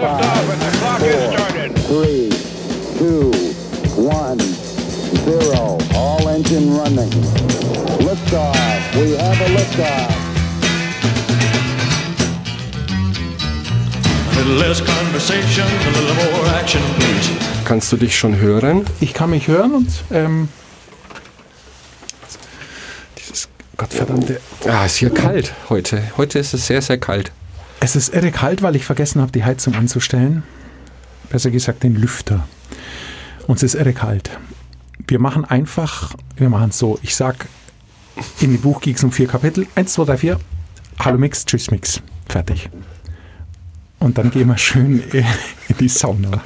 Has started. three, two, one, zero. All engine running. Liftoff. We have a liftoff. A little less conversation, a little more action, please. Kannst du dich schon hören? Ich kann mich hören und ähm, Dieses Gottverdammte. Ah, ist hier kalt heute. Heute ist es sehr, sehr kalt. Es ist irre kalt, weil ich vergessen habe, die Heizung anzustellen. Besser gesagt, den Lüfter. Und es ist irre kalt. Wir machen einfach, wir machen es so. Ich sag in die Buch um vier Kapitel. Eins, zwei, drei, vier. Hallo Mix, tschüss Mix. Fertig. Und dann gehen wir schön in die Sauna.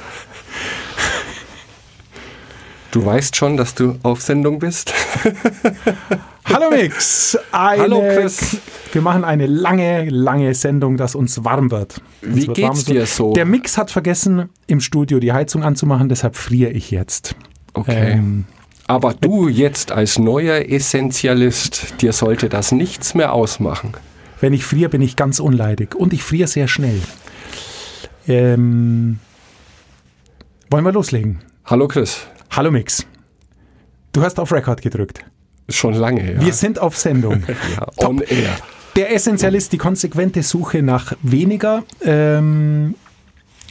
Du weißt schon, dass du auf Sendung bist. Hallo Mix! Eine, Hallo, Chris. Wir machen eine lange, lange Sendung, dass uns warm wird. Uns Wie wird geht's dir so? Der Mix hat vergessen, im Studio die Heizung anzumachen, deshalb friere ich jetzt. Okay. Ähm, Aber du jetzt als neuer Essentialist, dir sollte das nichts mehr ausmachen. wenn ich friere, bin ich ganz unleidig. Und ich friere sehr schnell. Ähm, wollen wir loslegen? Hallo Chris. Hallo Mix. Du hast auf Record gedrückt. Schon lange her. Wir sind auf Sendung. ja, on air. Der Essentialist, die konsequente Suche nach weniger, ähm,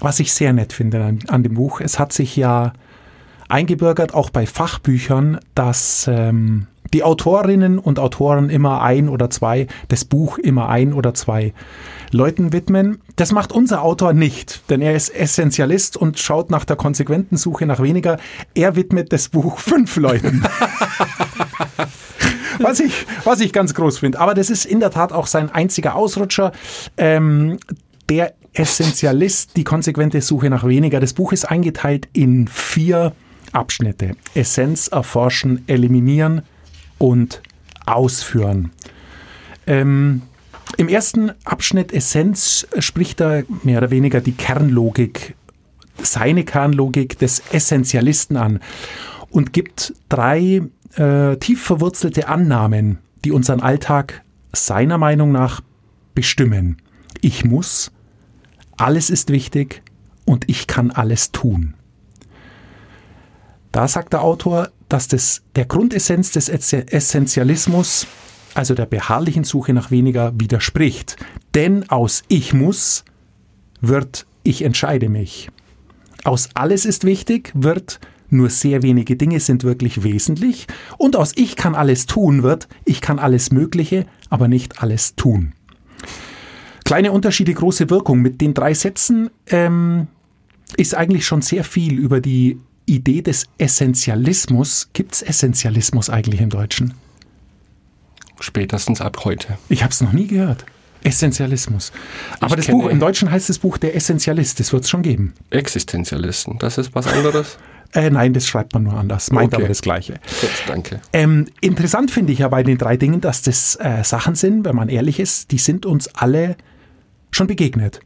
was ich sehr nett finde an, an dem Buch. Es hat sich ja eingebürgert, auch bei Fachbüchern, dass ähm, die Autorinnen und Autoren immer ein oder zwei, das Buch immer ein oder zwei Leuten widmen. Das macht unser Autor nicht, denn er ist Essentialist und schaut nach der konsequenten Suche nach weniger. Er widmet das Buch fünf Leuten. was, ich, was ich ganz groß finde. Aber das ist in der Tat auch sein einziger Ausrutscher. Ähm, der Essentialist, die konsequente Suche nach weniger. Das Buch ist eingeteilt in vier Abschnitte. Essenz, erforschen, eliminieren und ausführen. Ähm, Im ersten Abschnitt Essenz spricht er mehr oder weniger die Kernlogik, seine Kernlogik des Essentialisten an und gibt drei äh, tief verwurzelte Annahmen, die unseren Alltag seiner Meinung nach bestimmen. Ich muss, alles ist wichtig und ich kann alles tun. Da sagt der Autor, dass das der Grundessenz des Essentialismus, also der beharrlichen Suche nach weniger, widerspricht. Denn aus Ich muss wird Ich entscheide mich. Aus alles ist wichtig wird nur sehr wenige Dinge sind wirklich wesentlich. Und aus Ich kann alles tun wird Ich kann alles Mögliche, aber nicht alles tun. Kleine Unterschiede, große Wirkung. Mit den drei Sätzen ähm, ist eigentlich schon sehr viel über die Idee des Essentialismus. Gibt es Essentialismus eigentlich im Deutschen? Spätestens ab heute. Ich habe es noch nie gehört. Essentialismus. Aber Ich das Buch, im Deutschen heißt das Buch Der Essentialist. Das wird es schon geben. Existenzialisten, das ist was anderes. Äh, nein, das schreibt man nur anders. Meint Okay. aber das Gleiche. Gut, danke. Ähm, interessant finde ich ja bei den drei Dingen, dass das äh, Sachen sind, wenn man ehrlich ist, die sind uns alle schon begegnet.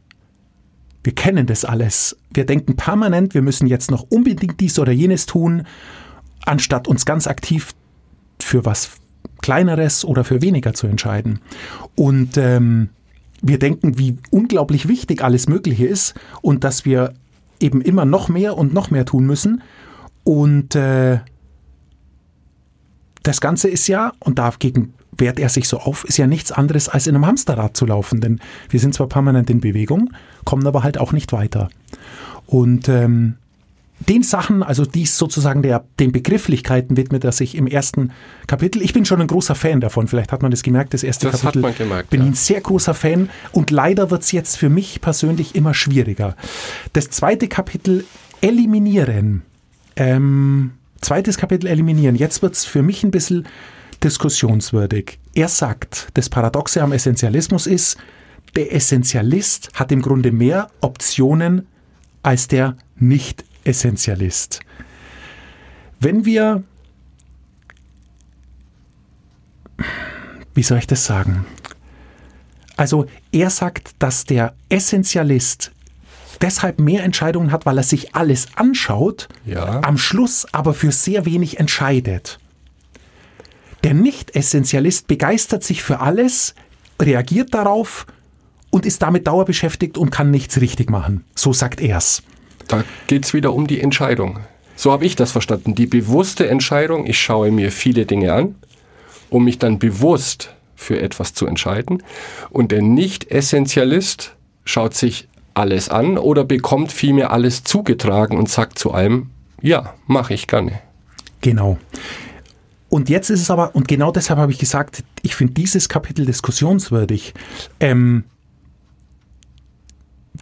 Wir kennen das alles. Wir denken permanent, wir müssen jetzt noch unbedingt dies oder jenes tun, anstatt uns ganz aktiv für was Kleineres oder für weniger zu entscheiden. Und ähm, wir denken, wie unglaublich wichtig alles Mögliche ist und dass wir eben immer noch mehr und noch mehr tun müssen. Und äh, das Ganze ist ja, und dagegen wehrt er sich so auf, ist ja nichts anderes als in einem Hamsterrad zu laufen. Denn wir sind zwar permanent in Bewegung, kommen aber halt auch nicht weiter. Und ähm, den Sachen, also dies sozusagen der, den Begrifflichkeiten widmet er sich im ersten Kapitel. Ich bin schon ein großer Fan davon. Vielleicht hat man das gemerkt, das erste Das hat Kapitel. man gemerkt, bin ja. ein sehr großer Fan und leider wird es jetzt für mich persönlich immer schwieriger. Das zweite Kapitel eliminieren. Ähm, zweites Kapitel eliminieren. Jetzt wird es für mich ein bisschen diskussionswürdig. Er sagt, das Paradoxe am Essentialismus ist, der Essentialist hat im Grunde mehr Optionen als der Nicht-Essentialist. Wenn wir, wie soll ich das sagen? Also er sagt, dass der Essentialist deshalb mehr Entscheidungen hat, weil er sich alles anschaut, Ja. am Schluss aber für sehr wenig entscheidet. Der Nicht-Essentialist begeistert sich für alles, reagiert darauf und ist damit dauerbeschäftigt und kann nichts richtig machen. So sagt er's. Da geht es wieder um die Entscheidung. So habe ich das verstanden. Die bewusste Entscheidung, ich schaue mir viele Dinge an, um mich dann bewusst für etwas zu entscheiden. Und der Nicht-Essentialist schaut sich alles an oder bekommt vielmehr alles zugetragen und sagt zu allem, ja, mache ich gerne. Genau. Und jetzt ist es aber, und genau deshalb habe ich gesagt, ich finde dieses Kapitel diskussionswürdig. Ähm,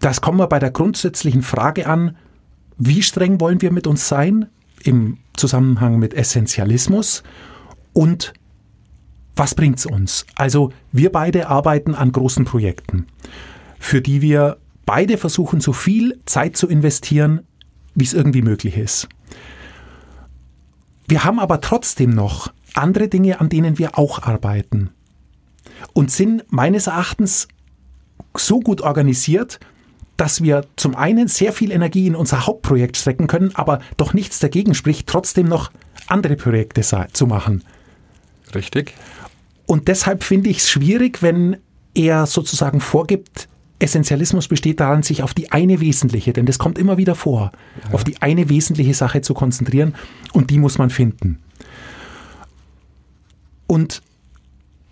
das kommen wir bei der grundsätzlichen Frage an, wie streng wollen wir mit uns sein im Zusammenhang mit Essentialismus und was bringt es uns? Also wir beide arbeiten an großen Projekten, für die wir beide versuchen, so viel Zeit zu investieren, wie es irgendwie möglich ist. Wir haben aber trotzdem noch andere Dinge, an denen wir auch arbeiten und sind meines Erachtens so gut organisiert, dass wir zum einen sehr viel Energie in unser Hauptprojekt stecken können, aber doch nichts dagegen spricht, trotzdem noch andere Projekte zu machen. Richtig. Und deshalb finde ich es schwierig, wenn er sozusagen vorgibt, Essentialismus besteht darin, sich auf die eine wesentliche, denn das kommt immer wieder vor, ja. auf die eine wesentliche Sache zu konzentrieren und die muss man finden. Und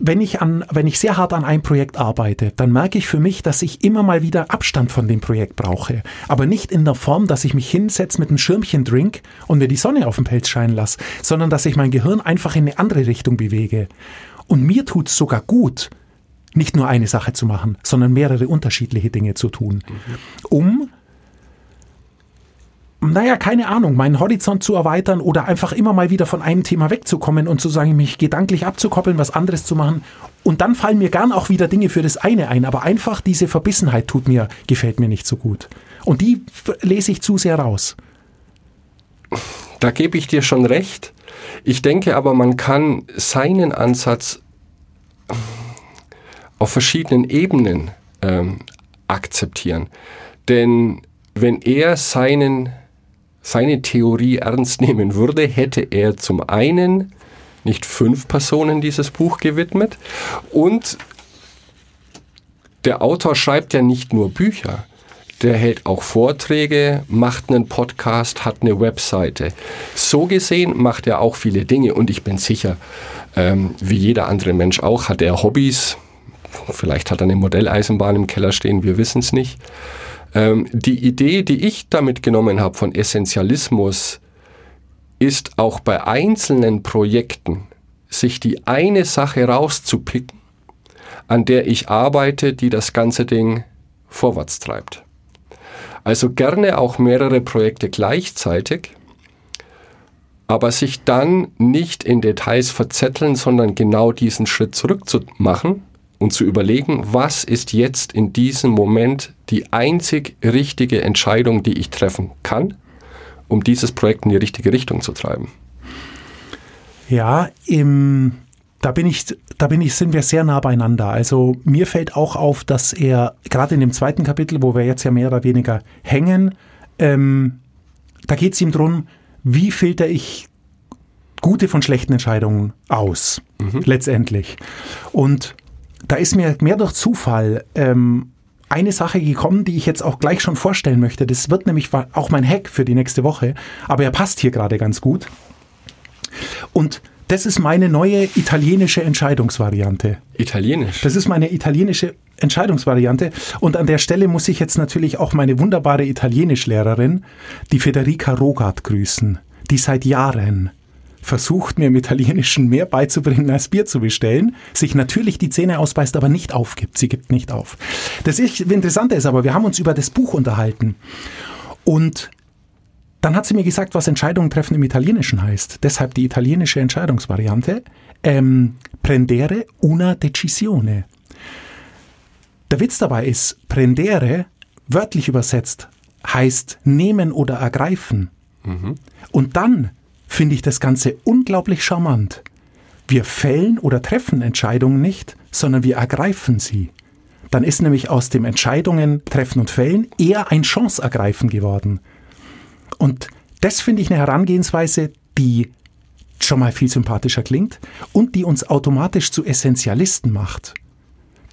wenn ich, an, wenn ich sehr hart an einem Projekt arbeite, dann merke ich für mich, dass ich immer mal wieder Abstand von dem Projekt brauche. Aber nicht in der Form, dass ich mich hinsetze mit einem Schirmchen drink und mir die Sonne auf den Pelz scheinen lasse, sondern dass ich mein Gehirn einfach in eine andere Richtung bewege. Und mir tut es sogar gut, nicht nur eine Sache zu machen, sondern mehrere unterschiedliche Dinge zu tun, um naja, keine Ahnung, meinen Horizont zu erweitern oder einfach immer mal wieder von einem Thema wegzukommen und zu sagen, mich gedanklich abzukoppeln, was anderes zu machen. Und dann fallen mir gern auch wieder Dinge für das eine ein, aber einfach diese Verbissenheit tut mir, gefällt mir nicht so gut. Und die lese ich zu sehr raus. Da gebe ich dir schon recht. Ich denke aber, man kann seinen Ansatz auf verschiedenen Ebenen ähm, akzeptieren. Denn wenn er seinen seine Theorie ernst nehmen würde, hätte er zum einen nicht fünf Personen dieses Buch gewidmet und der Autor schreibt ja nicht nur Bücher, der hält auch Vorträge, macht einen Podcast, hat eine Webseite. So gesehen macht er auch viele Dinge und ich bin sicher, ähm, wie jeder andere Mensch auch, hat er Hobbys. Vielleicht hat er eine Modelleisenbahn im Keller stehen, wir wissen es nicht. Ähm, die Idee, die ich damit genommen habe von Essentialismus, ist auch bei einzelnen Projekten, sich die eine Sache rauszupicken, an der ich arbeite, die das ganze Ding vorwärts treibt. Also gerne auch mehrere Projekte gleichzeitig, aber sich dann nicht in Details verzetteln, sondern genau diesen Schritt zurückzumachen und zu überlegen, was ist jetzt in diesem Moment die einzig richtige Entscheidung, die ich treffen kann, um dieses Projekt in die richtige Richtung zu treiben. Ja, im, da bin ich, da bin ich, sind wir sehr nah beieinander. Also mir fällt auch auf, dass er gerade in dem zweiten Kapitel, wo wir jetzt ja mehr oder weniger hängen, ähm, da geht es ihm darum, wie filter ich gute von schlechten Entscheidungen aus, mhm. letztendlich. Und da ist mir mehr durch Zufall ähm, eine Sache gekommen, die ich jetzt auch gleich schon vorstellen möchte. Das wird nämlich auch mein Hack für die nächste Woche, aber er passt hier gerade ganz gut. Und das ist meine neue italienische Entscheidungsvariante. Italienisch? Das ist meine italienische Entscheidungsvariante. Und an der Stelle muss ich jetzt natürlich auch meine wunderbare Italienischlehrerin, die Federica Rogat, grüßen, die seit Jahren versucht mir im Italienischen mehr beizubringen als Bier zu bestellen, sich natürlich die Zähne ausbeißt, aber nicht aufgibt. Sie gibt nicht auf. Das Interessante ist aber, wir haben uns über das Buch unterhalten und dann hat sie mir gesagt, was Entscheidungen treffen im Italienischen heißt. Deshalb die italienische Entscheidungsvariante. Ähm, prendere una decisione. Der Witz dabei ist, prendere, wörtlich übersetzt, heißt nehmen oder ergreifen. Mhm. Und dann finde ich das Ganze unglaublich charmant. Wir fällen oder treffen Entscheidungen nicht, sondern wir ergreifen sie. Dann ist nämlich aus dem Entscheidungen treffen und fällen eher ein Chance ergreifen geworden. Und das finde ich eine Herangehensweise, die schon mal viel sympathischer klingt und die uns automatisch zu Essentialisten macht.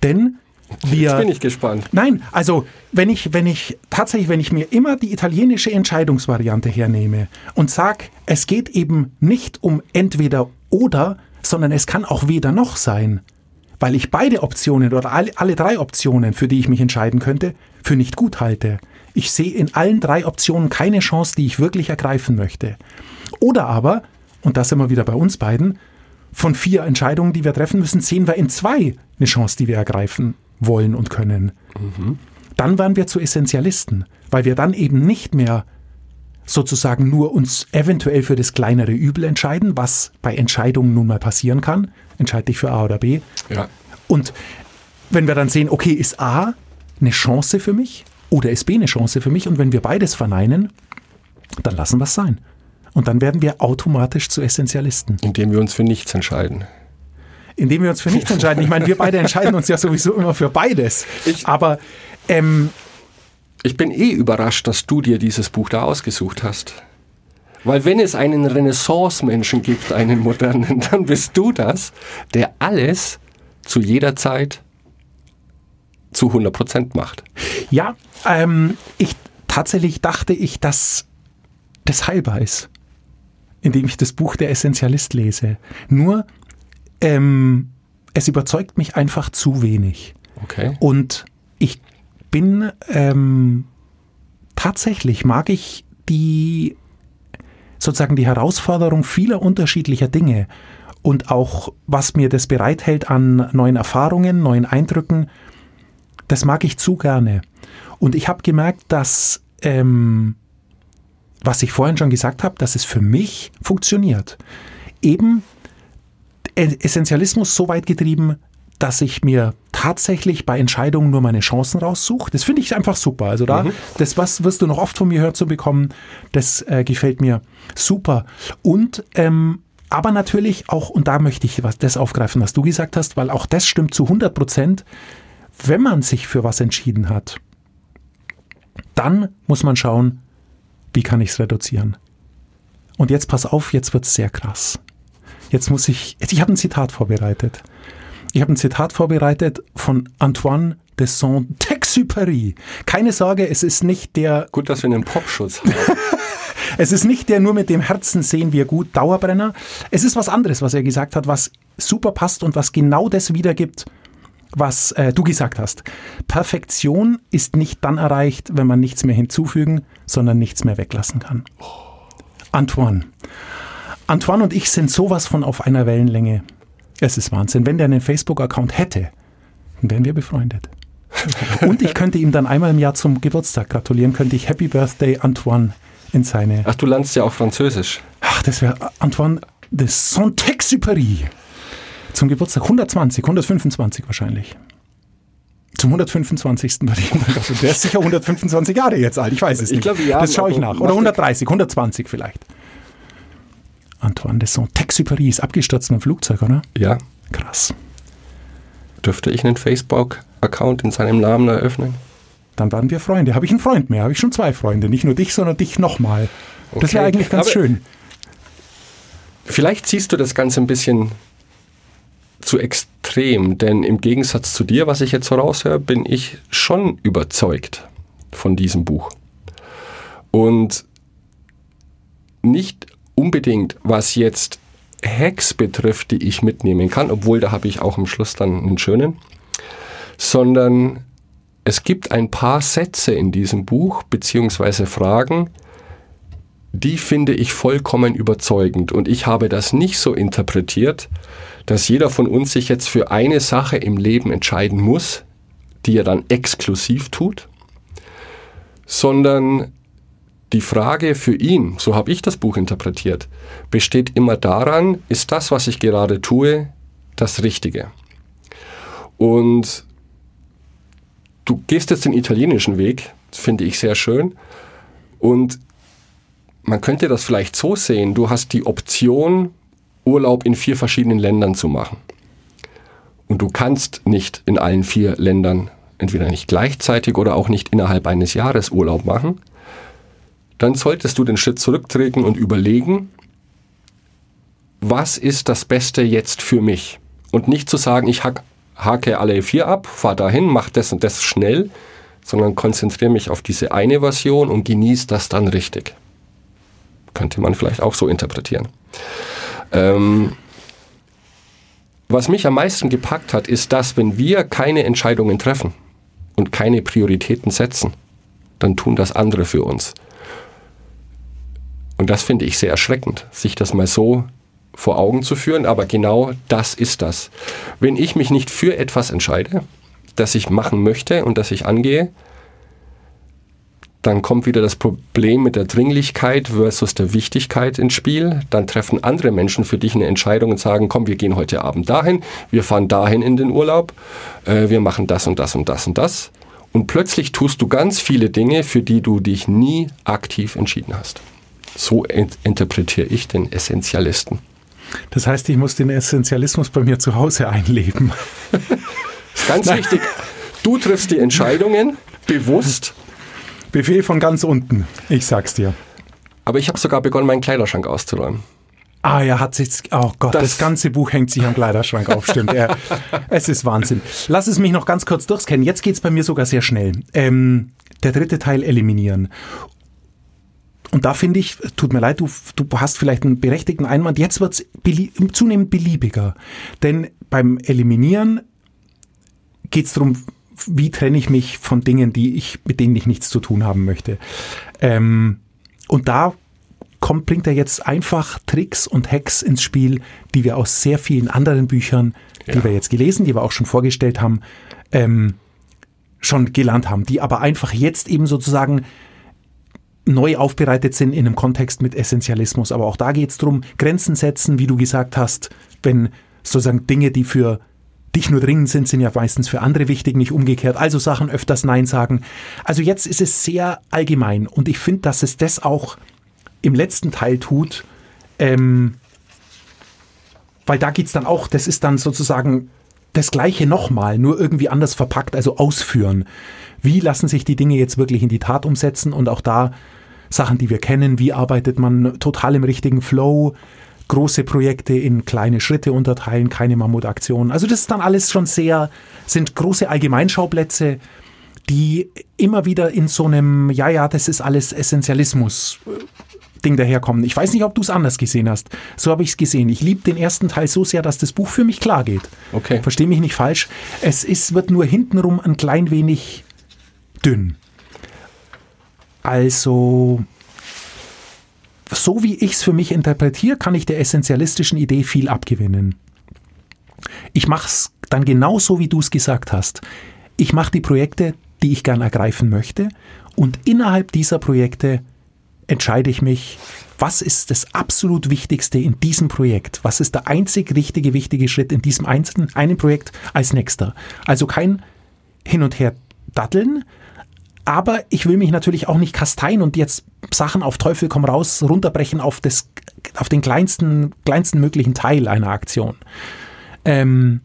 Denn Wir, Jetzt bin ich gespannt. Nein, also wenn ich, wenn ich tatsächlich, wenn ich mir immer die italienische Entscheidungsvariante hernehme und sage, es geht eben nicht um entweder oder, sondern es kann auch weder noch sein, weil ich beide Optionen oder alle, alle drei Optionen, für die ich mich entscheiden könnte, für nicht gut halte. Ich sehe in allen drei Optionen keine Chance, die ich wirklich ergreifen möchte. Oder aber, und da sind wir wieder bei uns beiden, von vier Entscheidungen, die wir treffen müssen, sehen wir in zwei eine Chance, die wir ergreifen wollen und können. Dann werden wir zu Essentialisten, weil wir dann eben nicht mehr sozusagen nur uns eventuell für das kleinere Übel entscheiden, was bei Entscheidungen nun mal passieren kann. Entscheide dich für A oder B. Ja. Und wenn wir dann sehen, okay, ist A eine Chance für mich oder ist B eine Chance für mich? Und wenn wir beides verneinen, dann lassen wir es sein. Und dann werden wir automatisch zu Essentialisten, Indem wir uns für nichts entscheiden. Indem wir uns für nichts entscheiden. Ich meine, wir beide entscheiden uns ja sowieso immer für beides. Ich- Aber ähm, Ich bin eh überrascht, dass du dir dieses Buch da ausgesucht hast. Weil wenn es einen Renaissance-Menschen gibt, einen modernen, dann bist du das, der alles zu jeder Zeit zu 100% macht. ja, ähm, ich tatsächlich dachte ich, dass das heilbar ist, indem ich das Buch Der Essentialist lese. Nur ähm, es überzeugt mich einfach zu wenig. Okay. Und ich bin ähm, tatsächlich mag ich die sozusagen die Herausforderung vieler unterschiedlicher Dinge und auch was mir das bereithält an neuen Erfahrungen, neuen Eindrücken, das mag ich zu gerne. Und ich habe gemerkt, dass ähm, was ich vorhin schon gesagt habe, dass es für mich funktioniert. Eben Essentialismus so weit getrieben, dass ich mir tatsächlich bei Entscheidungen nur meine Chancen raussuche. Das finde ich einfach super. Also da, das was wirst du noch oft von mir hören zu bekommen, das äh, gefällt mir super. Und ähm, aber natürlich auch, und da möchte ich was, das aufgreifen, was du gesagt hast, weil auch das stimmt zu 100 Prozent, wenn man sich für was entschieden hat, dann muss man schauen, wie kann ich es reduzieren. Und jetzt pass auf, jetzt wird es sehr krass. Jetzt muss ich, ich habe ein Zitat vorbereitet. Ich habe ein Zitat vorbereitet von Antoine de Saint-Exupéry. Keine Sorge, es ist nicht der, Gut, dass wir einen Popschutz haben. es ist nicht der nur mit dem Herzen sehen wir gut Dauerbrenner. Es ist was anderes, was er gesagt hat, was super passt und was genau das wiedergibt, was äh, du gesagt hast. Perfektion ist nicht dann erreicht, wenn man nichts mehr hinzufügen, sondern nichts mehr weglassen kann. Antoine. Antoine und ich sind sowas von auf einer Wellenlänge. Es ist Wahnsinn. Wenn der einen Facebook-Account hätte, dann wären wir befreundet. Und ich könnte ihm dann einmal im Jahr zum Geburtstag gratulieren, könnte ich Happy Birthday Antoine in seine. Ach, du lernst ja auch Französisch. Ach, das wäre Antoine de Saint-Exupéry. Zum Geburtstag 120, 125 wahrscheinlich. Zum 125. würde ich ihm dann gratulieren. Der ist sicher 125 Jahre jetzt alt, ich weiß es Ich nicht. glaube, ja, das schaue ich nach. Oder macht- 130, 120 vielleicht. Antoine de Saint-Exupéry ist abgestürzt mit dem Flugzeug, oder? Ja. Krass. Dürfte ich einen Facebook-Account in seinem Namen eröffnen? Dann waren wir Freunde. Habe ich einen Freund mehr? Habe ich schon zwei Freunde. Nicht nur dich, sondern dich nochmal. Das Okay. wäre eigentlich ganz Aber- schön. Vielleicht siehst du das Ganze ein bisschen zu extrem, denn im Gegensatz zu dir, was ich jetzt so raushöre, bin ich schon überzeugt von diesem Buch. Und nicht unbedingt, was jetzt Hacks betrifft, die ich mitnehmen kann, obwohl da habe ich auch am Schluss dann einen schönen, sondern es gibt ein paar Sätze in diesem Buch, beziehungsweise Fragen, die finde ich vollkommen überzeugend. Und ich habe das nicht so interpretiert, dass jeder von uns sich jetzt für eine Sache im Leben entscheiden muss, die er dann exklusiv tut, sondern die Frage für ihn, so habe ich das Buch interpretiert, besteht immer daran, ist das, was ich gerade tue, das Richtige? Und du gehst jetzt den italienischen Weg, finde ich sehr schön, und man könnte das vielleicht so sehen, du hast die Option, Urlaub in vier verschiedenen Ländern zu machen. Und du kannst nicht in allen vier Ländern entweder nicht gleichzeitig oder auch nicht innerhalb eines Jahres Urlaub machen. Dann solltest du den Schritt zurücktreten und überlegen, was ist das Beste jetzt für mich? Und nicht zu sagen, ich hake alle vier ab, fahr dahin, mach das und das schnell, sondern konzentriere mich auf diese eine Version und genieße das dann richtig. Könnte man vielleicht auch so interpretieren. Ähm, was mich am meisten gepackt hat, ist, dass wenn wir keine Entscheidungen treffen und keine Prioritäten setzen, dann tun das andere für uns. Und das finde ich sehr erschreckend, sich das mal so vor Augen zu führen, aber genau das ist das. Wenn ich mich nicht für etwas entscheide, das ich machen möchte und das ich angehe, dann kommt wieder das Problem mit der Dringlichkeit versus der Wichtigkeit ins Spiel. Dann treffen andere Menschen für dich eine Entscheidung und sagen, komm, wir gehen heute Abend dahin, wir fahren dahin in den Urlaub, äh, wir machen das und das und das und das. Und plötzlich tust du ganz viele Dinge, für die du dich nie aktiv entschieden hast. So interpretiere ich den Essentialisten. Das heißt, ich muss den Essentialismus bei mir zu Hause einleben. ist ganz Nein. wichtig. Du triffst die Entscheidungen bewusst. Befehl von ganz unten, ich sag's dir. Aber ich habe sogar begonnen, meinen Kleiderschrank auszuräumen. Ah, er hat sich, oh Gott, das, das, ganze Buch hängt sich am Kleiderschrank auf, stimmt. Er, es ist Wahnsinn. Lass es mich noch ganz kurz durchscannen. Jetzt geht's bei mir sogar sehr schnell. Ähm, der dritte Teil eliminieren. Und da finde ich, tut mir leid, du, du hast vielleicht einen berechtigten Einwand, jetzt wird es belie zunehmend beliebiger. Denn beim Eliminieren geht es darum, wie trenne ich mich von Dingen, die ich, mit denen ich nichts zu tun haben möchte. Ähm, und da kommt, bringt er jetzt einfach Tricks und Hacks ins Spiel, die wir aus sehr vielen anderen Büchern, ja. die wir jetzt gelesen, die wir auch schon vorgestellt haben, ähm, schon gelernt haben, die aber einfach jetzt eben sozusagen neu aufbereitet sind in einem Kontext mit Essentialismus. Aber auch da geht es darum, Grenzen setzen, wie du gesagt hast, wenn sozusagen Dinge, die für dich nur dringend sind, sind ja meistens für andere wichtig, nicht umgekehrt. Also Sachen öfters Nein sagen. Also jetzt ist es sehr allgemein und ich finde, dass es das auch im letzten Teil tut, ähm, weil da geht es dann auch, das ist dann sozusagen das Gleiche nochmal, nur irgendwie anders verpackt, also ausführen. Wie lassen sich die Dinge jetzt wirklich in die Tat umsetzen und auch da Sachen, die wir kennen, wie arbeitet man total im richtigen Flow, große Projekte in kleine Schritte unterteilen, keine Mammutaktionen. Also das ist dann alles schon sehr, sind große Allgemeinschauplätze, die immer wieder in so einem, ja, ja, das ist alles Essentialismus. Ding daherkommen. Ich weiß nicht, ob du es anders gesehen hast. So habe ich es gesehen. Ich liebe den ersten Teil so sehr, dass das Buch für mich klar geht. Okay. Verstehe mich nicht falsch. Es ist, wird nur hintenrum ein klein wenig dünn. Also, so wie ich es für mich interpretiere, kann ich der essentialistischen Idee viel abgewinnen. Ich mache es dann genauso, wie du es gesagt hast. Ich mache die Projekte, die ich gern ergreifen möchte und innerhalb dieser Projekte entscheide ich mich, was ist das absolut Wichtigste in diesem Projekt? Was ist der einzig richtige, wichtige Schritt in diesem einzelnen, einen Projekt als nächster? Also kein Hin und Her datteln, aber ich will mich natürlich auch nicht kasteien und jetzt Sachen auf Teufel komm raus runterbrechen auf, das, auf den kleinsten, kleinsten möglichen Teil einer Aktion. Ähm,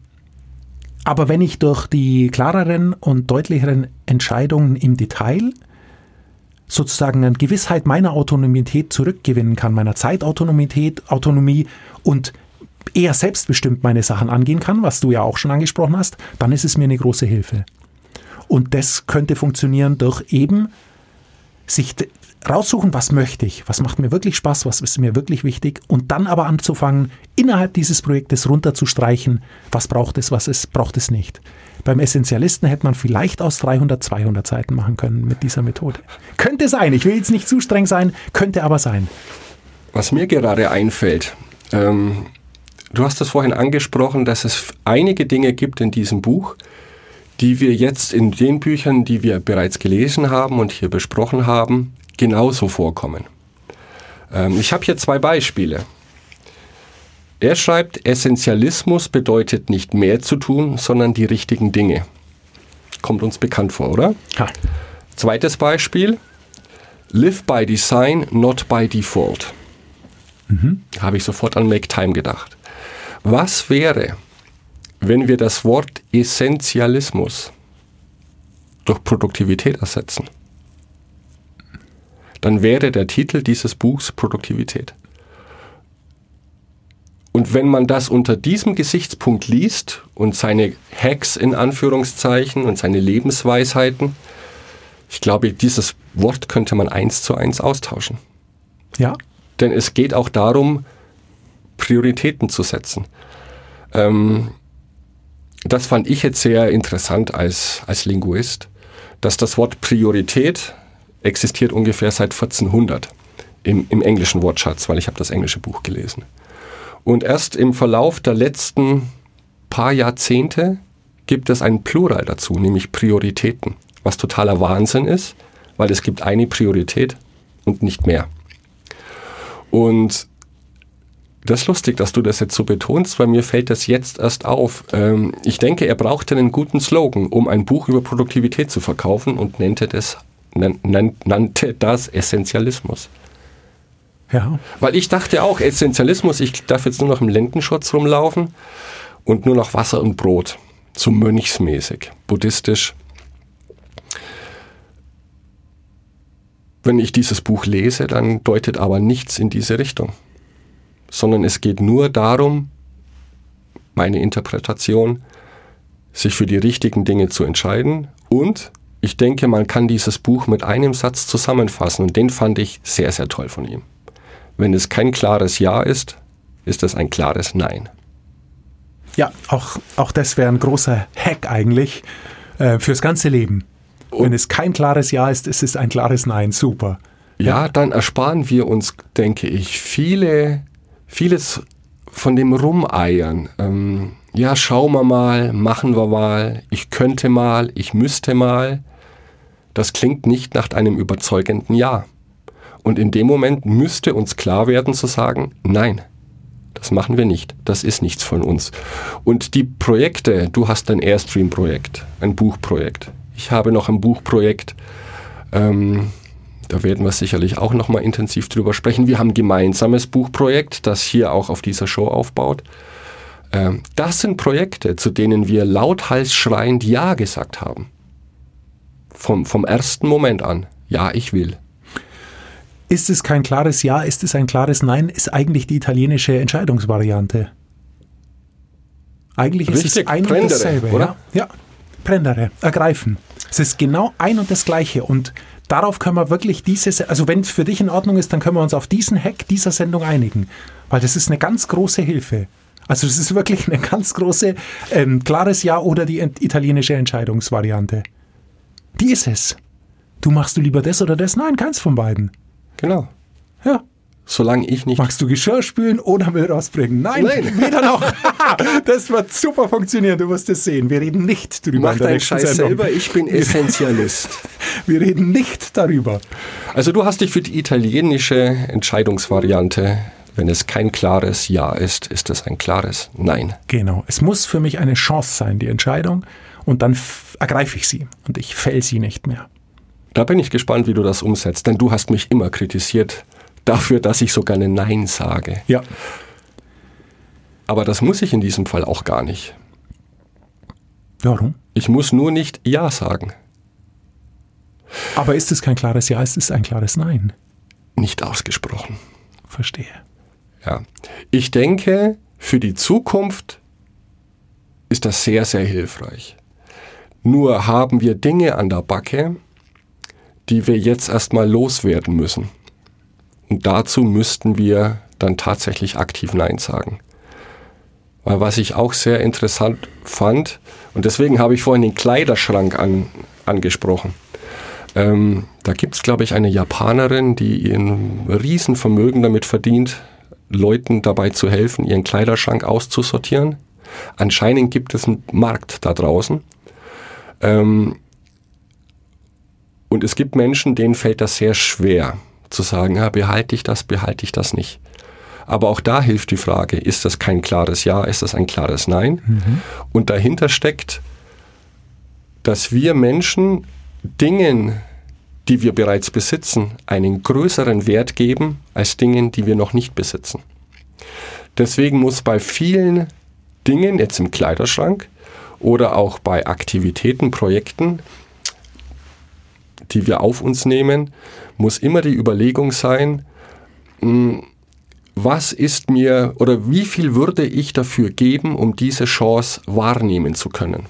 aber wenn ich durch die klareren und deutlicheren Entscheidungen im Detail sozusagen eine Gewissheit meiner Autonomität zurückgewinnen kann, meiner Zeitautonomität, Autonomie und eher selbstbestimmt meine Sachen angehen kann, was du ja auch schon angesprochen hast, dann ist es mir eine große Hilfe. Und das könnte funktionieren durch eben sich raussuchen, was möchte ich, was macht mir wirklich Spaß, was ist mir wirklich wichtig und dann aber anzufangen, innerhalb dieses Projektes runterzustreichen, was braucht es, was es braucht es nicht. Beim Essentialisten hätte man vielleicht aus 300 200 Seiten machen können mit dieser Methode. Könnte sein, ich will jetzt nicht zu streng sein, könnte aber sein. Was mir gerade einfällt, ähm, du hast es vorhin angesprochen, dass es einige Dinge gibt in diesem Buch, die wir jetzt in den Büchern, die wir bereits gelesen haben und hier besprochen haben, genauso vorkommen. Ähm, ich habe hier zwei Beispiele. Er schreibt, Essentialismus bedeutet nicht mehr zu tun, sondern die richtigen Dinge. Kommt uns bekannt vor, oder? Ja. Zweites Beispiel, live by design, not by default. Mhm. Habe ich sofort an Make Time gedacht. Was wäre, wenn wir das Wort Essentialismus durch Produktivität ersetzen, dann wäre der Titel dieses Buchs Produktivität. Und wenn man das unter diesem Gesichtspunkt liest und seine Hacks in Anführungszeichen und seine Lebensweisheiten, ich glaube, dieses Wort könnte man eins zu eins austauschen. Ja, Denn es geht auch darum, Prioritäten zu setzen. Ähm, das fand ich jetzt sehr interessant als, als Linguist, dass das Wort Priorität existiert ungefähr seit 1400 im, im englischen Wortschatz, weil ich habe das englische Buch gelesen. Und erst im Verlauf der letzten paar Jahrzehnte gibt es einen Plural dazu, nämlich Prioritäten, was totaler Wahnsinn ist, weil es gibt eine Priorität und nicht mehr. Und das ist lustig, dass du das jetzt so betonst, weil mir fällt das jetzt erst auf. Ähm, ich denke, er brauchte einen guten Slogan, um ein Buch über Produktivität zu verkaufen und nannte das, nan, nan, nannte das Essentialismus. ja. Weil ich dachte auch, Essentialismus, ich darf jetzt nur noch im Lendenschutz rumlaufen und nur noch Wasser und Brot. So mönchsmäßig, buddhistisch. Wenn ich dieses Buch lese, dann deutet aber nichts in diese Richtung. Sondern es geht nur darum, meine Interpretation, sich für die richtigen Dinge zu entscheiden. Und ich denke, man kann dieses Buch mit einem Satz zusammenfassen. Und den fand ich sehr, sehr toll von ihm. Wenn es kein klares Ja ist, ist es ein klares Nein. Ja, auch, auch das wäre ein großer Hack eigentlich äh, fürs ganze Leben. Wenn es kein klares Ja ist, ist es ein klares Nein. Super. Ja, dann ersparen wir uns, denke ich, viele, vieles von dem Rumeiern. Ähm, ja, schauen wir mal, machen wir mal, ich könnte mal, ich müsste mal. Das klingt nicht nach einem überzeugenden Ja. Und in dem Moment müsste uns klar werden zu sagen, nein, das machen wir nicht. Das ist nichts von uns. Und die Projekte, du hast ein Airstream-Projekt, ein Buchprojekt. Ich habe noch ein Buchprojekt. Ähm, da werden wir sicherlich auch noch mal intensiv drüber sprechen. Wir haben ein gemeinsames Buchprojekt, das hier auch auf dieser Show aufbaut. Ähm, das sind Projekte, zu denen wir lauthals schreiend Ja gesagt haben. Vom, vom ersten Moment an. Ja, ich will. Ist es kein klares Ja, ist es ein klares Nein, ist eigentlich die italienische Entscheidungsvariante. Eigentlich ist Richtig, es ein und prendere, dasselbe. oder? Ja, ja. prendere, ergreifen. Es ist genau ein und das Gleiche. Und darauf können wir wirklich diese, also wenn es für dich in Ordnung ist, dann können wir uns auf diesen Hack dieser Sendung einigen. Weil das ist eine ganz große Hilfe. Also das ist wirklich eine ganz große, ähm, klares Ja oder die italienische Entscheidungsvariante. Die ist es. Du machst du lieber das oder das? Nein, keins von beiden. Genau. Ja. Solange ich nicht Magst du Geschirr spülen oder Müll rausbringen? Nein, Nein. weder noch. das wird super funktionieren, du wirst es sehen. Wir reden nicht drüber Mach deinen Scheiß Sendung. selber, ich bin Essentialist. Wir reden nicht darüber. Also du hast dich für die italienische Entscheidungsvariante, wenn es kein klares Ja ist, ist es ein klares Nein. Genau. Es muss für mich eine Chance sein, die Entscheidung. Und dann ergreife ich sie und ich fäll sie nicht mehr. Da bin ich gespannt, wie du das umsetzt, denn du hast mich immer kritisiert dafür, dass ich so gerne Nein sage. Ja. Aber das muss ich in diesem Fall auch gar nicht. Warum? Ich muss nur nicht Ja sagen. Aber ist es kein klares Ja, ist es ein klares Nein? Nicht ausgesprochen. Verstehe. Ja. Ich denke, für die Zukunft ist das sehr, sehr hilfreich. Nur haben wir Dinge an der Backe, die wir jetzt erstmal loswerden müssen. Und dazu müssten wir dann tatsächlich aktiv Nein sagen. Weil was ich auch sehr interessant fand, und deswegen habe ich vorhin den Kleiderschrank an, angesprochen. Ähm, da gibt es, glaube ich, eine Japanerin, die ihren Riesenvermögen damit verdient, Leuten dabei zu helfen, ihren Kleiderschrank auszusortieren. Anscheinend gibt es einen Markt da draußen. Ähm, und es gibt Menschen, denen fällt das sehr schwer, zu sagen, ja, behalte ich das, behalte ich das nicht. Aber auch da hilft die Frage, ist das kein klares Ja, ist das ein klares Nein? Und dahinter steckt, dass wir Menschen Dingen, die wir bereits besitzen, einen größeren Wert geben als Dingen, die wir noch nicht besitzen. Deswegen muss bei vielen Dingen, jetzt im Kleiderschrank oder auch bei Aktivitäten, Projekten, die wir auf uns nehmen, muss immer die Überlegung sein, mh, was ist mir oder wie viel würde ich dafür geben, um diese Chance wahrnehmen zu können?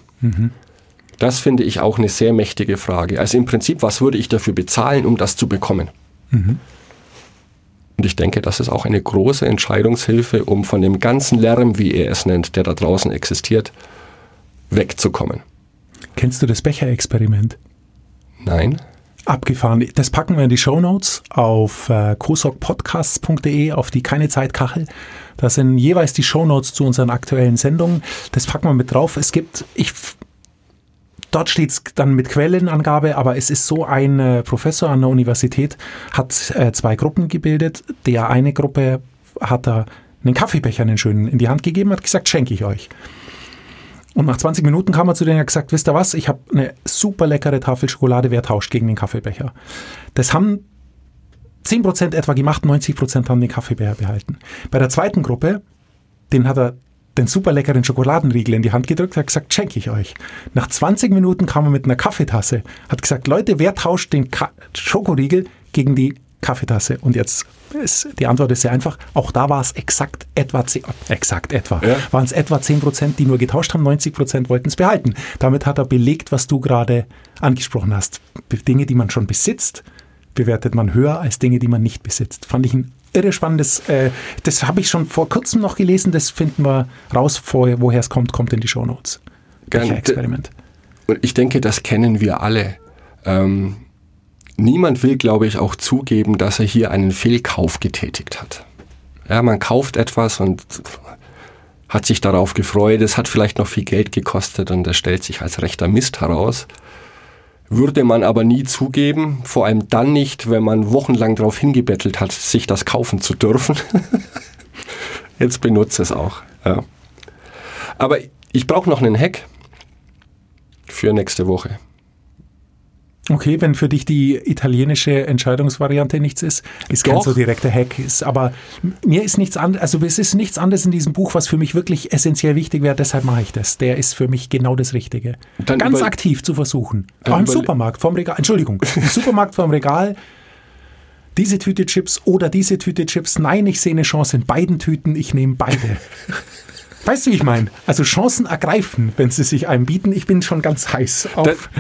Das finde ich auch eine sehr mächtige Frage. Also im Prinzip, was würde ich dafür bezahlen, um das zu bekommen? Und ich denke, das ist auch eine große Entscheidungshilfe, um von dem ganzen Lärm, wie er es nennt, der da draußen existiert, wegzukommen. Kennst du das Becher-Experiment? Nein? Abgefahren. Das packen wir in die Shownotes auf äh, kosokpodcasts.de auf die Keine Zeit Kachel. Da sind jeweils die Shownotes zu unseren aktuellen Sendungen. Das packen wir mit drauf. Es gibt, ich, dort steht es dann mit Quellenangabe, aber es ist so, ein äh, Professor an der Universität hat äh, zwei Gruppen gebildet. Der eine Gruppe hat da einen Kaffeebecher, einen schönen, in die Hand gegeben, hat gesagt, schenke ich euch. Und nach 20 Minuten kam er zu denen und hat gesagt, wisst ihr was, ich habe eine super leckere Tafel Schokolade, wer tauscht gegen den Kaffeebecher? Das haben 10% etwa gemacht, 90% haben den Kaffeebecher behalten. Bei der zweiten Gruppe, den hat er den super leckeren Schokoladenriegel in die Hand gedrückt, hat gesagt, schenke ich euch. Nach 20 Minuten kam er mit einer Kaffeetasse, hat gesagt, Leute, wer tauscht den Ka Schokoriegel gegen die Kaffeetasse? Und jetzt ist, die Antwort ist sehr einfach. Auch da war es exakt etwa 10, exakt etwa, Ja. waren es etwa 10 Prozent, die nur getauscht haben, 90 Prozent wollten es behalten. Damit hat er belegt, was du gerade angesprochen hast. Dinge, die man schon besitzt, bewertet man höher als Dinge, die man nicht besitzt. Fand ich ein irre spannendes, äh, das habe ich schon vor kurzem noch gelesen, das finden wir raus, vor, woher es kommt, kommt in die Shownotes. Experiment. Und ich denke, das kennen wir alle. Ähm, niemand will, glaube ich, auch zugeben, dass er hier einen Fehlkauf getätigt hat. Ja, man kauft etwas und hat sich darauf gefreut, es hat vielleicht noch viel Geld gekostet und das stellt sich als rechter Mist heraus. Würde man aber nie zugeben, vor allem dann nicht, wenn man wochenlang darauf hingebettelt hat, sich das kaufen zu dürfen. Jetzt benutze es auch. Ja. Aber ich brauche noch einen Hack für nächste Woche. Okay, wenn für dich die italienische Entscheidungsvariante nichts ist, ist Doch. ganz so direkter Hack. Ist, aber mir ist nichts anderes, also es ist nichts anderes in diesem Buch, was für mich wirklich essentiell wichtig wäre, deshalb mache ich das. Der ist für mich genau das Richtige. Dann ganz aktiv zu versuchen. Auch im Supermarkt vorm Regal, Entschuldigung, im Supermarkt vorm Regal, diese Tüte Chips oder diese Tüte Chips. Nein, ich sehe eine Chance in beiden Tüten, ich nehme beide. Weißt du, wie ich meine? Also Chancen ergreifen, wenn sie sich einem bieten. Ich bin schon ganz heiß auf,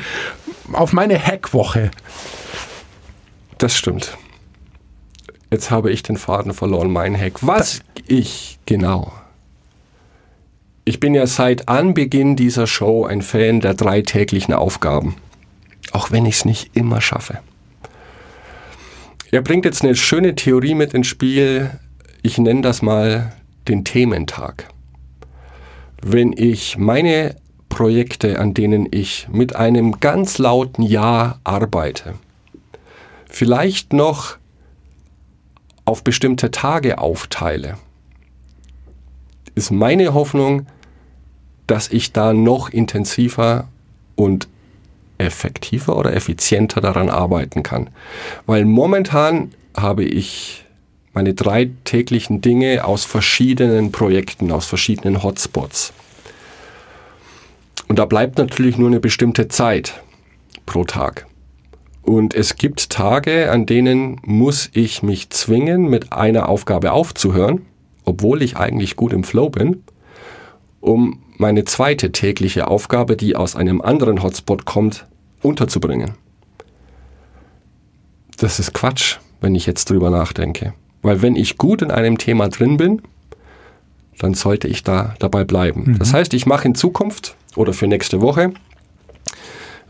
auf meine Hackwoche. Das stimmt. Jetzt habe ich den Faden verloren, mein Hack. Was ich genau. Ich bin ja seit Anbeginn dieser Show ein Fan der drei täglichen Aufgaben. Auch wenn ich es nicht immer schaffe. Er bringt jetzt eine schöne Theorie mit ins Spiel. Ich nenne das mal den Thementag. Wenn ich meine Projekte, an denen ich mit einem ganz lauten Ja arbeite, vielleicht noch auf bestimmte Tage aufteile, ist meine Hoffnung, dass ich da noch intensiver und effektiver oder effizienter daran arbeiten kann. Weil momentan habe ich meine drei täglichen Dinge aus verschiedenen Projekten, aus verschiedenen Hotspots. Und da bleibt natürlich nur eine bestimmte Zeit pro Tag. Und es gibt Tage, an denen muss ich mich zwingen, mit einer Aufgabe aufzuhören, obwohl ich eigentlich gut im Flow bin, um meine zweite tägliche Aufgabe, die aus einem anderen Hotspot kommt, unterzubringen. Das ist Quatsch, wenn ich jetzt drüber nachdenke. Weil wenn ich gut in einem Thema drin bin, dann sollte ich da dabei bleiben. Das heißt, ich mache in Zukunft oder für nächste Woche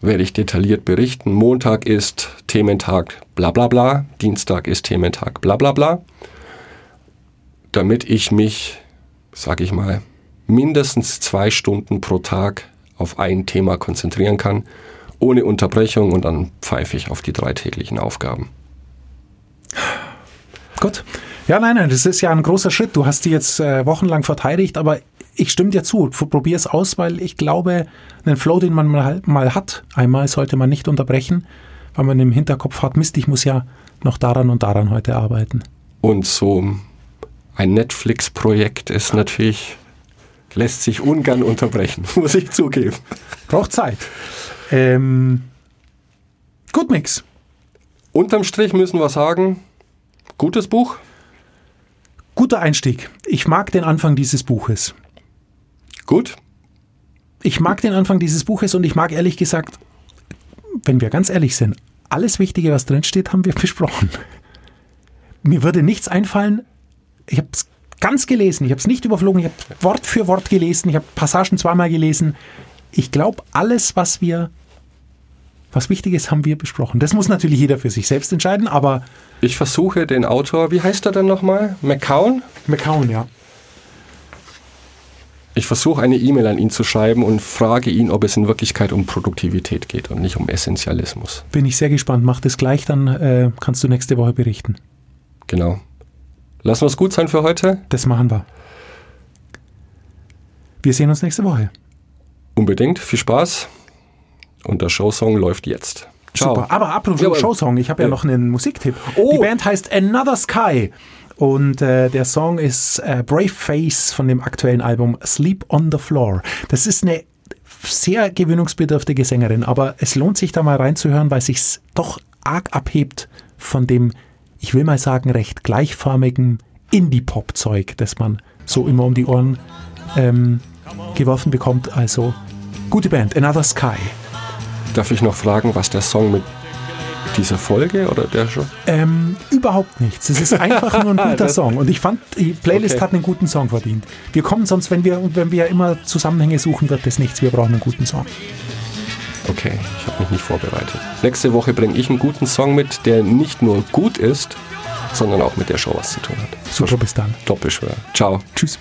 werde ich detailliert berichten. Montag ist Thementag bla bla bla, Dienstag ist Thementag bla bla bla, damit ich mich, sage ich mal, mindestens zwei Stunden pro Tag auf ein Thema konzentrieren kann, ohne Unterbrechung und dann pfeife ich auf die drei täglichen Aufgaben. Gut. Ja, nein, nein, das ist ja ein großer Schritt. Du hast die jetzt äh, wochenlang verteidigt, aber ich stimme dir zu. Probier es aus, weil ich glaube, einen Flow, den man mal, mal hat, einmal sollte man nicht unterbrechen, weil man im Hinterkopf hat, Mist, ich muss ja noch daran und daran heute arbeiten. Und so ein Netflix-Projekt ist natürlich, lässt sich ungern unterbrechen, muss ich zugeben. Braucht Zeit. Ähm, gut, Mix. Unterm Strich müssen wir sagen, gutes Buch. Guter Einstieg. Ich mag den Anfang dieses Buches. Gut? Ich mag den Anfang dieses Buches und ich mag ehrlich gesagt, wenn wir ganz ehrlich sind, alles Wichtige, was drinsteht, haben wir besprochen. Mir würde nichts einfallen. Ich habe es ganz gelesen. Ich habe es nicht überflogen. Ich habe Wort für Wort gelesen. Ich habe Passagen zweimal gelesen. Ich glaube, alles, was wir, was wichtig ist, haben wir besprochen. Das muss natürlich jeder für sich selbst entscheiden, aber Ich versuche den Autor, wie heißt er denn nochmal? McCown? McCown, ja. Ich versuche eine E-Mail an ihn zu schreiben und frage ihn, ob es in Wirklichkeit um Produktivität geht und nicht um Essentialismus. Bin ich sehr gespannt. Mach das gleich, dann äh, kannst du nächste Woche berichten. Genau. Lassen wir es gut sein für heute? Das machen wir. Wir sehen uns nächste Woche. Unbedingt. Viel Spaß. Und der Showsong läuft jetzt. Ciao. Super. Aber apropos Ja, aber- Showsong, ich habe ja Ja. noch einen Musiktipp. Oh. Die Band heißt Another Sky und äh, der Song ist äh, Brave Face von dem aktuellen Album Sleep on the Floor. Das ist eine sehr gewöhnungsbedürftige Sängerin, aber es lohnt sich da mal reinzuhören, weil sich's doch arg abhebt von dem, ich will mal sagen, recht gleichförmigen Indie-Pop-Zeug, das man so immer um die Ohren ähm, geworfen bekommt. Also gute Band, Another Sky. Darf ich noch fragen, was der Song mit dieser Folge oder der schon? Ähm, überhaupt nichts. Es ist einfach nur ein guter Song. Und ich fand, die Playlist Okay. hat einen guten Song verdient. Wir kommen sonst, wenn wir, wenn wir immer Zusammenhänge suchen, wird das nichts. Wir brauchen einen guten Song. Okay, ich habe mich nicht vorbereitet. Nächste Woche bringe ich einen guten Song mit, der nicht nur gut ist, sondern auch mit der Show was zu tun hat. Super, bis dann. Doppelschwör. Ciao. Tschüss.